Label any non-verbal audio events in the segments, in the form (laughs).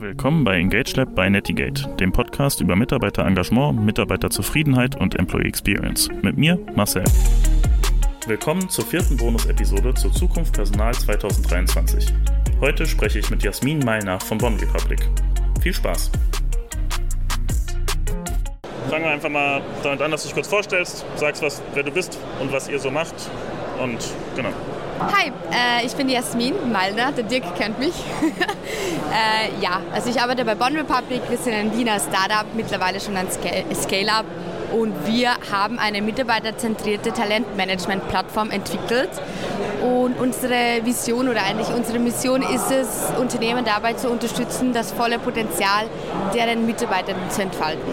Willkommen bei Engage Lab bei Netigate, dem Podcast über Mitarbeiterengagement, Mitarbeiterzufriedenheit und Employee Experience. Mit mir, Marcel. Willkommen zur vierten Bonus-Episode zur Zukunft Personal 2023. Heute spreche ich mit Jasmin Meilnach von Bonn Republic. Viel Spaß! Fangen wir einfach mal damit an, dass du dich kurz vorstellst, sagst, was, wer du bist und was ihr so macht. Und genau. Hi, äh, ich bin Jasmin Malner, der Dirk kennt mich. (laughs) äh, ja, also ich arbeite bei Bonn Republic, wir sind ein Wiener Startup, mittlerweile schon ein Scale-Up und wir haben eine mitarbeiterzentrierte Talentmanagement-Plattform entwickelt. Und unsere Vision oder eigentlich unsere Mission ist es, Unternehmen dabei zu unterstützen, das volle Potenzial deren Mitarbeiter zu entfalten.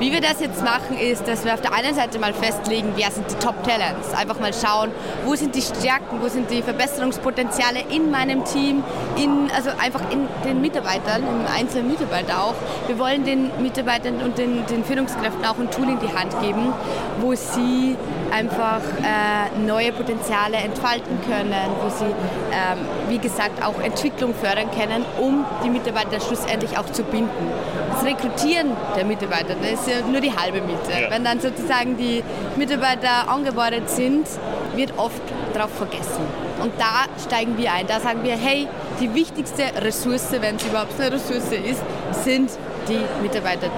Wie wir das jetzt machen, ist, dass wir auf der einen Seite mal festlegen, wer sind die Top Talents. Einfach mal schauen, wo sind die Stärken, wo sind die Verbesserungspotenziale in meinem Team, in, also einfach in den Mitarbeitern, im einzelnen Mitarbeiter auch. Wir wollen den Mitarbeitern und den, den Führungskräften auch ein Tool in die Hand geben, wo sie einfach äh, neue Potenziale entfalten können, wo sie, ähm, wie gesagt, auch Entwicklung fördern können, um die Mitarbeiter schlussendlich auch zu binden. Das Rekrutieren der Mitarbeiter, das ist ja nur die halbe Miete. Ja. Wenn dann sozusagen die Mitarbeiter angebordet sind, wird oft darauf vergessen. Und da steigen wir ein. Da sagen wir, hey, die wichtigste Ressource, wenn es überhaupt eine Ressource ist, sind die Mitarbeiter.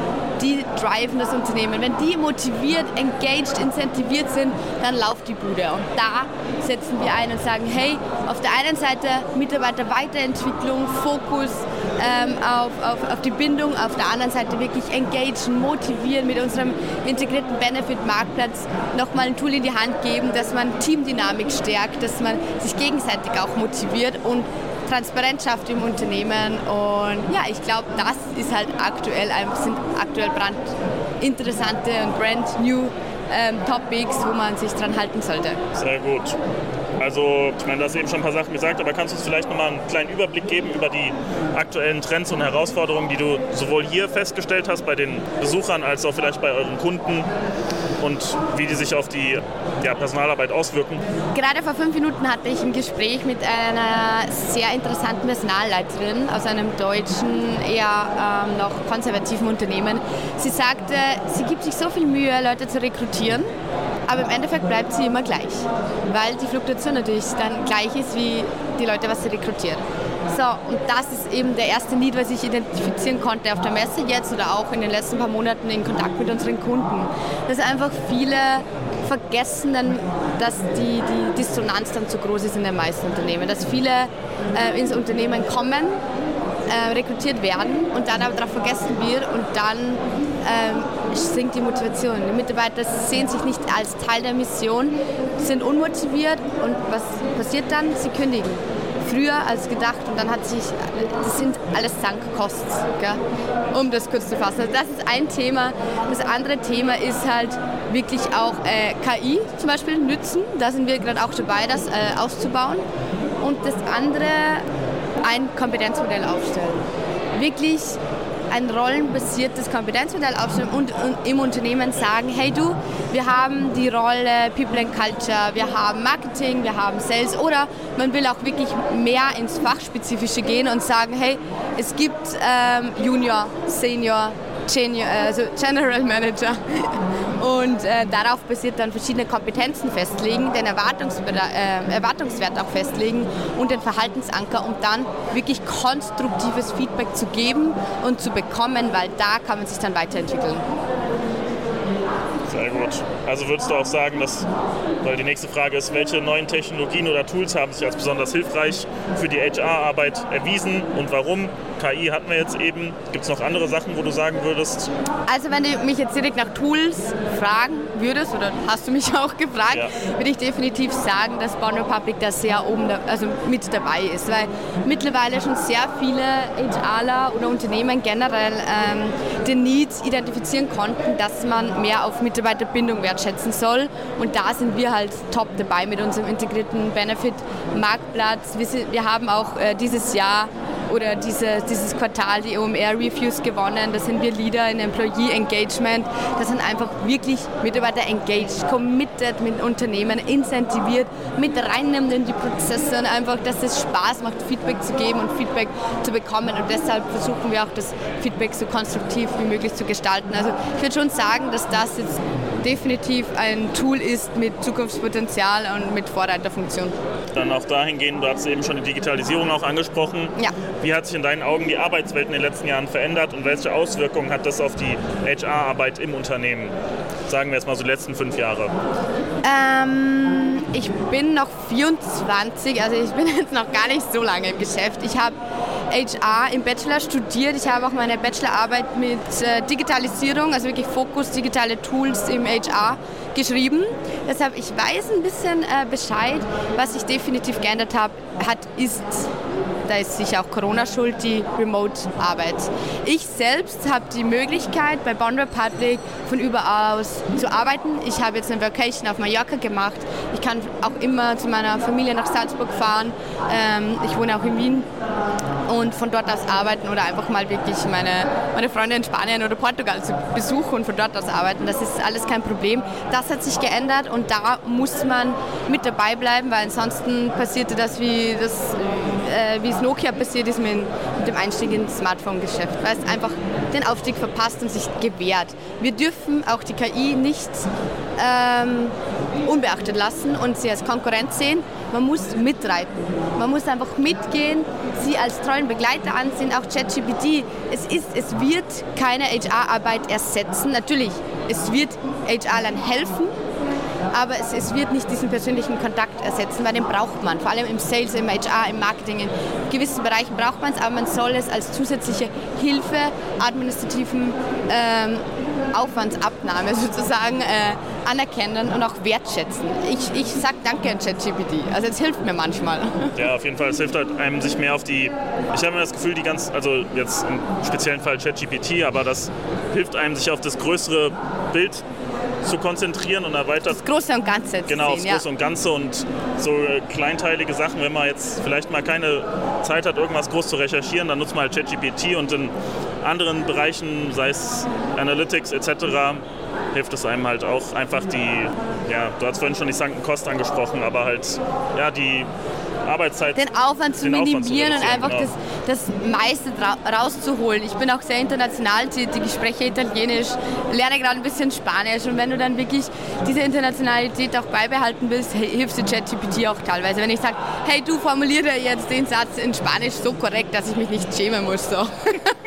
Die driven das Unternehmen. Wenn die motiviert, engaged, incentiviert sind, dann läuft die Bude. Und da setzen wir ein und sagen, hey, auf der einen Seite Mitarbeiterweiterentwicklung, Fokus ähm, auf, auf, auf die Bindung, auf der anderen Seite wirklich engagen, motivieren, mit unserem integrierten Benefit-Marktplatz nochmal ein Tool in die Hand geben, dass man Teamdynamik stärkt, dass man sich gegenseitig auch motiviert und Transparenz schafft im Unternehmen. Und ja, ich glaube, das ist halt aktuell, sind aktuell brandinteressante und brand new ähm, Topics, wo man sich dran halten sollte. Sehr gut. Also, ich meine, du hast eben schon ein paar Sachen gesagt, aber kannst du uns vielleicht nochmal einen kleinen Überblick geben über die aktuellen Trends und Herausforderungen, die du sowohl hier festgestellt hast bei den Besuchern als auch vielleicht bei euren Kunden und wie die sich auf die ja, Personalarbeit auswirken? Gerade vor fünf Minuten hatte ich ein Gespräch mit einer sehr interessanten Personalleiterin aus einem deutschen, eher ähm, noch konservativen Unternehmen. Sie sagte, sie gibt sich so viel Mühe, Leute zu rekrutieren aber im Endeffekt bleibt sie immer gleich, weil die Fluktuation natürlich dann gleich ist wie die Leute, was sie rekrutieren. So, und das ist eben der erste Need, was ich identifizieren konnte auf der Messe jetzt oder auch in den letzten paar Monaten in Kontakt mit unseren Kunden. Dass einfach viele vergessen, dann, dass die, die Dissonanz dann zu groß ist in den meisten Unternehmen. Dass viele äh, ins Unternehmen kommen, äh, rekrutiert werden und dann aber darauf vergessen wird und dann ähm, sinkt die Motivation. Die Mitarbeiter sehen sich nicht als Teil der Mission, sind unmotiviert und was passiert dann? Sie kündigen. Früher als gedacht und dann hat sich, das sind alles Sankkosten, um das kurz zu fassen. Also das ist ein Thema. Das andere Thema ist halt wirklich auch äh, KI zum Beispiel nützen. Da sind wir gerade auch dabei, das äh, auszubauen. Und das andere, ein Kompetenzmodell aufstellen. Wirklich ein rollenbasiertes Kompetenzmodell aufstellen und, und, im Unternehmen sagen, hey du, wir haben die Rolle People and Culture, wir haben Marketing, wir haben Sales oder man will auch wirklich mehr ins Fachspezifische gehen und sagen, hey, es gibt ähm, Junior, Senior, Genior, also General Manager (laughs) und äh, darauf basiert dann verschiedene Kompetenzen festlegen, den äh, Erwartungswert auch festlegen und den Verhaltensanker, um dann wirklich konstruktives Feedback zu geben und zu bekommen, weil da kann man sich dann weiterentwickeln. Sehr gut. Also würdest du auch sagen, dass, weil die nächste Frage ist, welche neuen Technologien oder Tools haben sich als besonders hilfreich für die HR-Arbeit erwiesen und warum? KI hatten wir jetzt eben. Gibt es noch andere Sachen, wo du sagen würdest? Also wenn du mich jetzt direkt nach Tools fragen würdest, oder hast du mich (laughs) auch gefragt, ja. würde ich definitiv sagen, dass Born Republic da sehr oben, da, also mit dabei ist, weil mittlerweile schon sehr viele HRler oder Unternehmen generell ähm, den Need identifizieren konnten, dass man mehr auf Mitarbeiterbindung wertschätzen soll und da sind wir halt top dabei mit unserem integrierten Benefit-Marktplatz. Wir, wir, haben auch äh, dieses Jahr oder diese, dieses Quartal die OMR Reviews gewonnen. Da sind wir Leader in Employee Engagement. Das sind einfach wirklich Mitarbeiter engaged, committed mit Unternehmen, incentiviert, mit reinnimmt in die Prozesse und einfach, dass es Spaß macht, Feedback zu geben und Feedback zu bekommen. Und deshalb versuchen wir auch das Feedback so konstruktiv wie möglich zu gestalten. Also ich würde schon sagen, dass das jetzt definitiv ein Tool ist mit Zukunftspotenzial und mit Vorreiterfunktion. Dann auch dahingehend, du hast eben schon die Digitalisierung auch angesprochen. Ja. Wie hat sich in deinen Augen die Arbeitswelt in den letzten Jahren verändert und welche Auswirkungen hat das auf die HR-Arbeit im Unternehmen? Sagen wir jetzt mal so die letzten fünf Jahre. Ähm, ich bin noch 24, also ich bin (laughs) jetzt noch gar nicht so lange im Geschäft. Ich habe HR im Bachelor studiert. Ich habe auch meine Bachelorarbeit mit äh, Digitalisierung, also wirklich Fokus digitale Tools im HR geschrieben. Deshalb, ich weiß ein bisschen äh, Bescheid. Was sich definitiv geändert hat, ist da ist sicher auch Corona schuld, die Remote-Arbeit. Ich selbst habe die Möglichkeit, bei Bond Republic von überall aus zu arbeiten. Ich habe jetzt eine Vacation auf Mallorca gemacht. Ich kann auch immer zu meiner Familie nach Salzburg fahren. Ähm, ich wohne auch in Wien und von dort aus arbeiten oder einfach mal wirklich meine, meine Freunde in Spanien oder Portugal zu besuchen und von dort aus arbeiten. Das ist alles kein Problem. Das hat sich geändert und da muss man mit dabei bleiben, weil ansonsten passierte das, wie, das, äh, wie es Nokia passiert ist mit, mit dem Einstieg ins Smartphone-Geschäft, weil es einfach den Aufstieg verpasst und sich gewehrt. Wir dürfen auch die KI nicht ähm, unbeachtet lassen und sie als Konkurrenz sehen. Man muss mitreiten. Man muss einfach mitgehen, sie als treuen Begleiter ansehen, auch ChatGPT. Es, es wird keine HR-Arbeit ersetzen. Natürlich, es wird HR-Lern helfen, aber es, es, wird nicht diesen persönlichen Kontakt ersetzen, weil den braucht man. Vor allem im Sales, im HR, im Marketing, in gewissen Bereichen braucht man es, aber man soll es als zusätzliche Hilfe, administrativen ähm, Aufwandsabnahme (laughs) sozusagen äh, anerkennen und auch wertschätzen. Ich, ich sage danke an ChatGPT. Also es hilft mir manchmal. Ja, auf jeden Fall. Es hilft halt einem sich mehr auf die, ich habe immer das Gefühl, die ganz, also jetzt im speziellen Fall ChatGPT, aber das hilft einem sich auf das größere Bild zu konzentrieren und erweitert. Das Große und Ganze. Genau, sehen, das Große ja. und Ganze und so kleinteilige Sachen, wenn man jetzt vielleicht mal keine Zeit hat, irgendwas groß zu recherchieren, dann nutzt man halt ChatGPT und in anderen Bereichen, sei es Analytics etc., hilft es einem halt auch einfach die, ja, du hast vorhin schon die sanken Kosten angesprochen, aber halt, ja, die Arbeitszeit. Den Aufwand zu den minimieren Aufwand zu und einfach genau. das, das meiste rauszuholen. Ich bin auch sehr international tätig, ich spreche Italienisch, lerne gerade ein bisschen Spanisch und wenn du dann wirklich diese Internationalität auch beibehalten willst, hilft dir ChatGPT auch teilweise. Wenn ich sage, hey du formuliere jetzt den Satz in Spanisch so korrekt, dass ich mich nicht schämen muss. So. (laughs)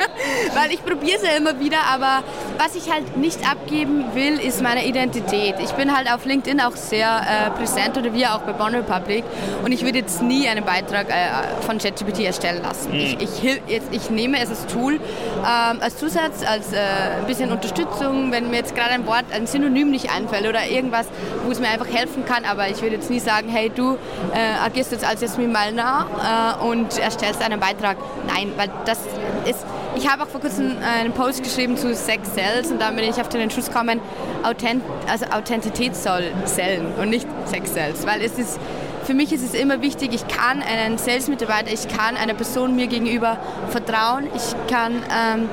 Weil ich probiere es ja immer wieder, aber was ich halt nicht abgeben will, ist meine Identität. Ich bin halt auf LinkedIn auch sehr äh, präsent oder wir auch bei Bonn Republic und ich würde jetzt nie einen Beitrag äh, von ChatGPT erstellen lassen. Mhm. Ich, ich, jetzt, ich, nehme es als Tool, ähm, als Zusatz, als äh, ein bisschen Unterstützung, wenn mir jetzt gerade ein Wort, ein Synonym nicht einfällt oder irgendwas, wo es mir einfach helfen kann, aber ich würde jetzt nie sagen, hey, du äh, agierst jetzt als Jasmin Malner äh, und erstellst einen Beitrag. Nein, weil das ist ich habe auch vor kurzem einen Post geschrieben zu Sex Cells und da bin ich auf den Entschluss gekommen, Authent also Authentität soll Zellen und nicht Sex Cells, weil es ist für mich ist es immer wichtig, ich kann einen Sales-Mitarbeiter, ich kann einer Person mir gegenüber vertrauen, ich kann, ähm,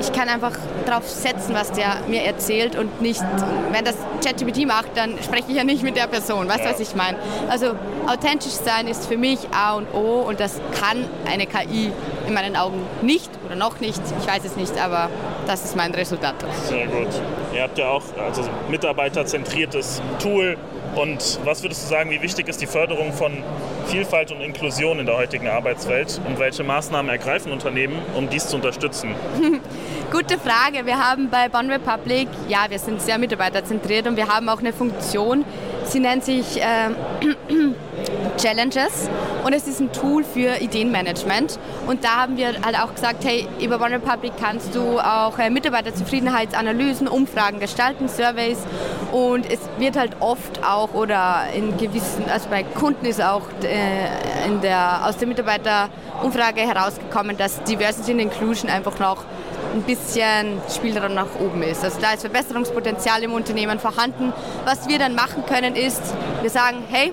ich kann einfach darauf setzen, was der mir erzählt und nicht, wenn das ChatGPT macht, dann spreche ich ja nicht mit der Person, weißt du, was ich meine? Also authentisch sein ist für mich A und O und das kann eine KI in meinen Augen nicht oder noch nicht, ich weiß es nicht, aber das ist mein Resultat. Sehr gut. Ihr habt ja auch also mitarbeiterzentriertes Tool, und was würdest du sagen, wie wichtig ist die Förderung von Vielfalt und Inklusion in der heutigen Arbeitswelt und welche Maßnahmen ergreifen Unternehmen, um dies zu unterstützen? (laughs) Gute Frage. Wir haben bei Bonn Republic, ja, wir sind sehr mitarbeiterzentriert und wir haben auch eine Funktion, sie nennt sich äh, Challenges und es ist ein Tool für Ideenmanagement. Und da haben wir halt auch gesagt, hey, über One Republic kannst du auch äh, Mitarbeiterzufriedenheitsanalysen, Umfragen gestalten, Surveys und es wird halt oft auch oder in gewissen, also bei Kunden ist auch äh, in der, aus der Mitarbeiterumfrage herausgekommen, dass Diversity and Inclusion einfach noch ein bisschen Spielraum nach oben ist. Also da ist Verbesserungspotenzial im Unternehmen vorhanden. Was wir dann machen können ist, wir sagen, hey,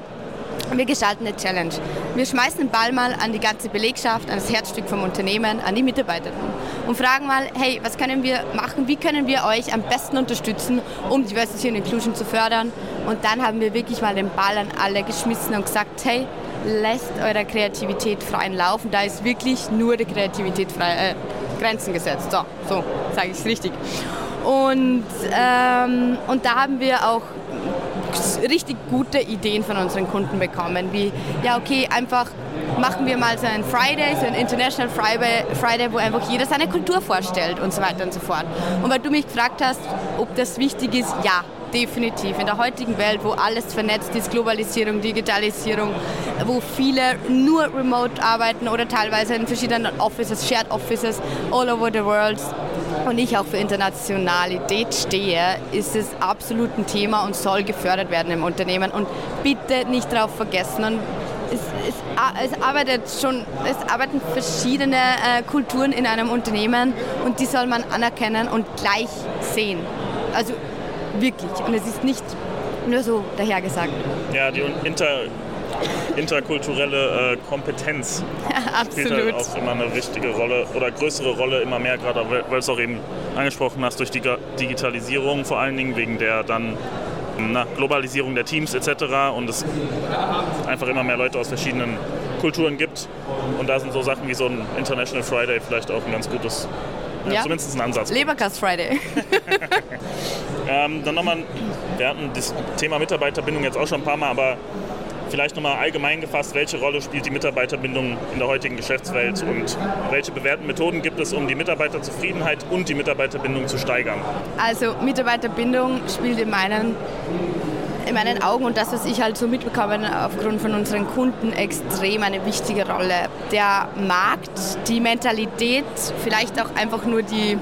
wir gestalten eine Challenge. Wir schmeißen den Ball mal an die ganze Belegschaft, an das Herzstück vom Unternehmen, an die Mitarbeitenden und fragen mal, hey, was können wir machen, wie können wir euch am besten unterstützen, um Diversity und Inclusion zu fördern. Und dann haben wir wirklich mal den Ball an alle geschmissen und gesagt, hey, lässt eurer Kreativität freien Laufen. Da ist wirklich nur der Kreativität frei, äh, Grenzen gesetzt. So, so sage ich es richtig. Und, ähm, und da haben wir auch richtig gute Ideen von unseren Kunden bekommen, wie, ja okay, einfach machen wir mal so einen Friday, so einen International Friday, Friday, wo einfach jeder seine Kultur vorstellt und so weiter und so fort. Und weil du mich gefragt hast, ob das wichtig ist, ja, definitiv. In der heutigen Welt, wo alles vernetzt ist, Globalisierung, Digitalisierung, wo viele nur remote arbeiten oder teilweise in verschiedenen Offices, Shared Offices all over the world, und ich auch für Internationalität stehe, ist es absolut ein Thema und soll gefördert werden im Unternehmen. Und bitte nicht darauf vergessen. Und es, es, es, arbeitet schon, es arbeiten verschiedene äh, Kulturen in einem Unternehmen und die soll man anerkennen und gleich sehen. Also wirklich. Und es ist nicht nur so dahergesagt. Ja, die Inter interkulturelle äh, Kompetenz (laughs) spielt halt auch immer eine wichtige Rolle oder größere Rolle immer mehr, gerade weil du es auch eben angesprochen hast, durch die Digitalisierung vor allen Dingen wegen der dann na, Globalisierung der Teams etc. und es einfach immer mehr Leute aus verschiedenen Kulturen gibt. Und da sind so Sachen wie so ein International Friday vielleicht auch ein ganz gutes, ja, ja. zumindest ein Ansatz. Leberkast Friday. (laughs) ähm, dann nochmal, wir hatten das Thema Mitarbeiterbindung jetzt auch schon ein paar Mal, aber Vielleicht nochmal allgemein gefasst, welche Rolle spielt die Mitarbeiterbindung in der heutigen Geschäftswelt und welche bewährten Methoden gibt es, um die Mitarbeiterzufriedenheit und die Mitarbeiterbindung zu steigern? Also Mitarbeiterbindung spielt in meinen in meinen Augen und das, was ich halt so mitbekomme aufgrund von unseren Kunden, extrem eine wichtige Rolle. Der Markt, die Mentalität, vielleicht auch einfach nur die,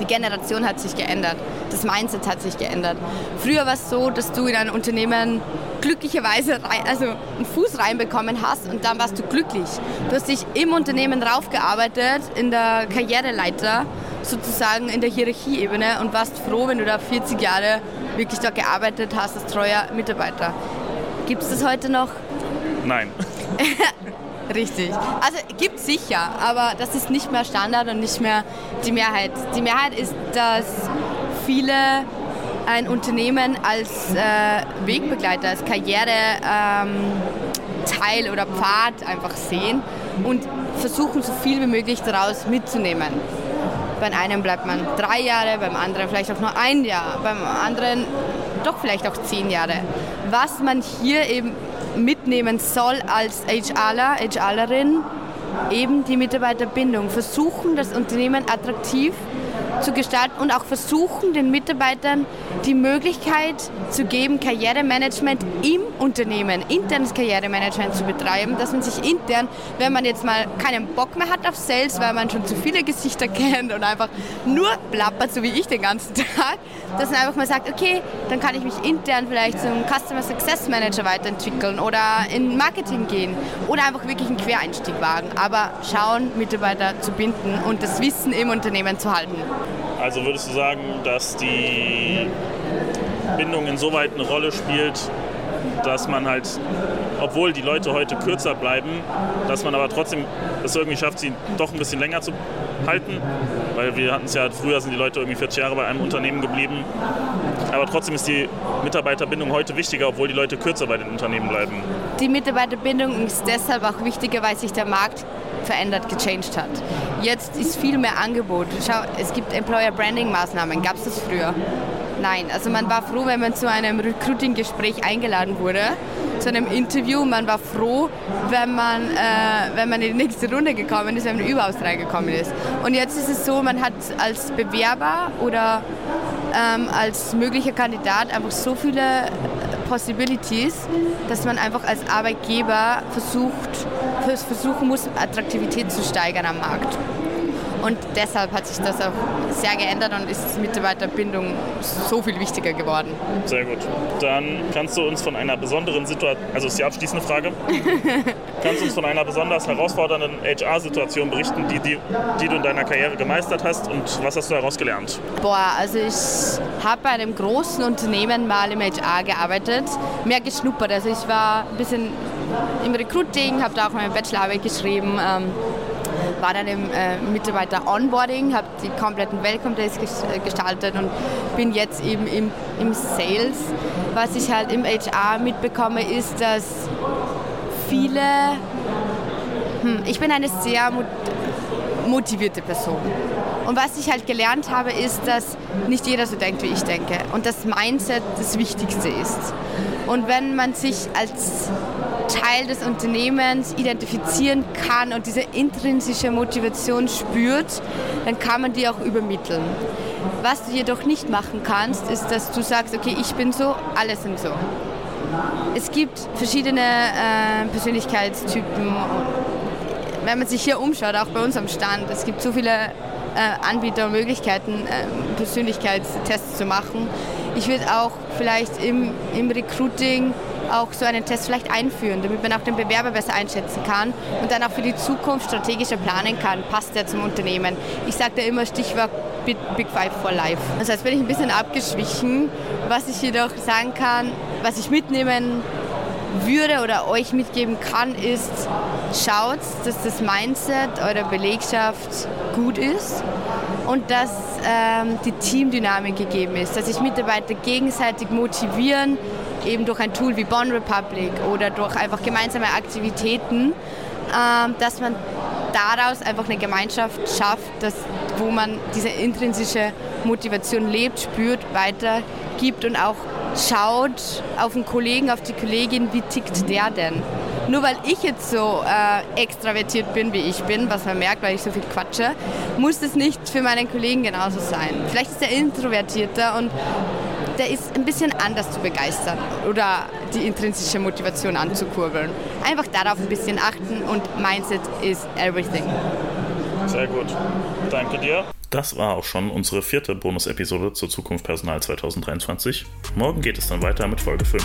die Generation hat sich geändert. Das Mindset hat sich geändert. Früher war es so, dass du in ein Unternehmen glücklicherweise rein, also einen Fuß reinbekommen hast und dann warst du glücklich. Du hast dich im Unternehmen raufgearbeitet, in der Karriereleiter, sozusagen in der Hierarchieebene und warst froh, wenn du da 40 Jahre wirklich dort gearbeitet hast als treuer Mitarbeiter. Gibt es das heute noch? Nein. (laughs) Richtig. Also gibt es sicher, aber das ist nicht mehr Standard und nicht mehr die Mehrheit. Die Mehrheit ist, dass viele ein Unternehmen als äh, Wegbegleiter, als Karriereteil ähm, oder Pfad einfach sehen und versuchen so viel wie möglich daraus mitzunehmen. Bei einem bleibt man drei Jahre, beim anderen vielleicht auch nur ein Jahr, beim anderen doch vielleicht auch zehn Jahre. Was man hier eben mitnehmen soll als HRler, HRlerin, eben die Mitarbeiterbindung. Versuchen, das Unternehmen attraktiv zu gestalten und auch versuchen, den Mitarbeitern die Möglichkeit zu geben, Karrieremanagement im Unternehmen, internes Karrieremanagement zu betreiben, dass man sich intern, wenn man jetzt mal keinen Bock mehr hat auf Sales, weil man schon zu viele Gesichter (laughs) kennt und einfach nur plappert, so wie ich den ganzen Tag, dass man einfach mal sagt, okay, dann kann ich mich intern vielleicht zum Customer Success Manager weiterentwickeln oder in Marketing gehen oder einfach wirklich einen Quereinstieg wagen. Aber schauen, Mitarbeiter zu binden und das Wissen im Unternehmen zu halten. Also würdest du sagen, dass die Bindung insoweit eine Rolle spielt, dass man halt, obwohl die Leute heute kürzer bleiben, dass man aber trotzdem es irgendwie schafft, sie doch ein bisschen länger zu halten. Weil wir hatten es ja, früher sind die Leute irgendwie 40 Jahre bei einem Unternehmen geblieben. Aber trotzdem ist die Mitarbeiterbindung heute wichtiger, obwohl die Leute kürzer bei den Unternehmen bleiben. Die Mitarbeiterbindung ist deshalb auch wichtiger, weil sich der Markt verändert, gechanged hat. Jetzt ist viel mehr Angebot. Schau, es gibt Employer Branding Maßnahmen. Gab es das früher? Nein. Also man war froh, wenn man zu einem Recruiting-Gespräch eingeladen wurde, zu einem Interview. Man war froh, wenn man, äh, wenn man in die nächste Runde gekommen ist, wenn man überhaupt reingekommen ist. Und jetzt ist es so, man hat als Bewerber oder ähm, als möglicher Kandidat einfach so viele Possibilities, dass man einfach als Arbeitgeber versucht, versuchen muss, Attraktivität zu steigern am Markt. Und deshalb hat sich das auch sehr geändert und ist Mitarbeiterbindung so viel wichtiger geworden. Sehr gut. Dann kannst du uns von einer besonderen Situation, also ist die abschließende Frage, (laughs) kannst du uns von einer besonders herausfordernden HR-Situation berichten, die, die, die du in deiner Karriere gemeistert hast und was hast du daraus gelernt? Boah, also ich habe bei einem großen Unternehmen mal im HR gearbeitet, mehr geschnuppert. Also ich war ein bisschen im Recruiting, habe da auch meine Bachelorarbeit geschrieben. Ähm, war dann im äh, Mitarbeiter-Onboarding, habe die kompletten Welcome Days äh, gestaltet und bin jetzt eben im, im Sales. Was ich halt im HR mitbekomme, ist, dass viele, hm, ich bin eine sehr motivierte Person. Und was ich halt gelernt habe, ist, dass nicht jeder so denkt, wie ich denke. Und das Mindset das Wichtigste ist. Und wenn man sich als Teil des Unternehmens identifizieren kann und diese intrinsische Motivation spürt, dann kann man die auch übermitteln. Was du jedoch nicht machen kannst, ist, dass du sagst, okay, ich bin so, alle sind so. Es gibt verschiedene äh, Persönlichkeitstypen. Wenn man sich hier umschaut, auch bei uns am Stand, es gibt so viele äh, Anbieter und Möglichkeiten, äh, Persönlichkeitstests zu machen. Ich würde auch vielleicht im, im Recruiting auch so einen Test vielleicht einführen, damit man auch den Bewerber besser einschätzen kann und dann auch für die Zukunft strategischer planen kann. Passt der zum Unternehmen? Ich sage da immer Stichwort Big Five for Life. Das heißt, bin ich ein bisschen abgeschwichen. Was ich jedoch sagen kann, was ich mitnehmen würde oder euch mitgeben kann, ist, schaut, dass das Mindset eurer Belegschaft gut ist und dass ähm, die Teamdynamik gegeben ist, dass sich Mitarbeiter gegenseitig motivieren, eben durch ein Tool wie Bond Republic oder durch einfach gemeinsame Aktivitäten, ähm, dass man daraus einfach eine Gemeinschaft schafft, dass, wo man diese intrinsische Motivation lebt, spürt, weitergibt und auch schaut auf den Kollegen, auf die Kollegin, wie tickt der denn? Nur weil ich jetzt so äh, extravertiert bin, wie ich bin, was man merkt, weil ich so viel quatsche, muss das nicht für meinen Kollegen genauso sein. Vielleicht ist er introvertierter und der ist ein bisschen anders zu begeistern oder die intrinsische Motivation anzukurbeln. Einfach darauf ein bisschen achten und Mindset is everything. Sehr gut. Danke dir. Das war auch schon unsere vierte Bonus-Episode zur Zukunft Personal 2023. Morgen geht es dann weiter mit Folge 5.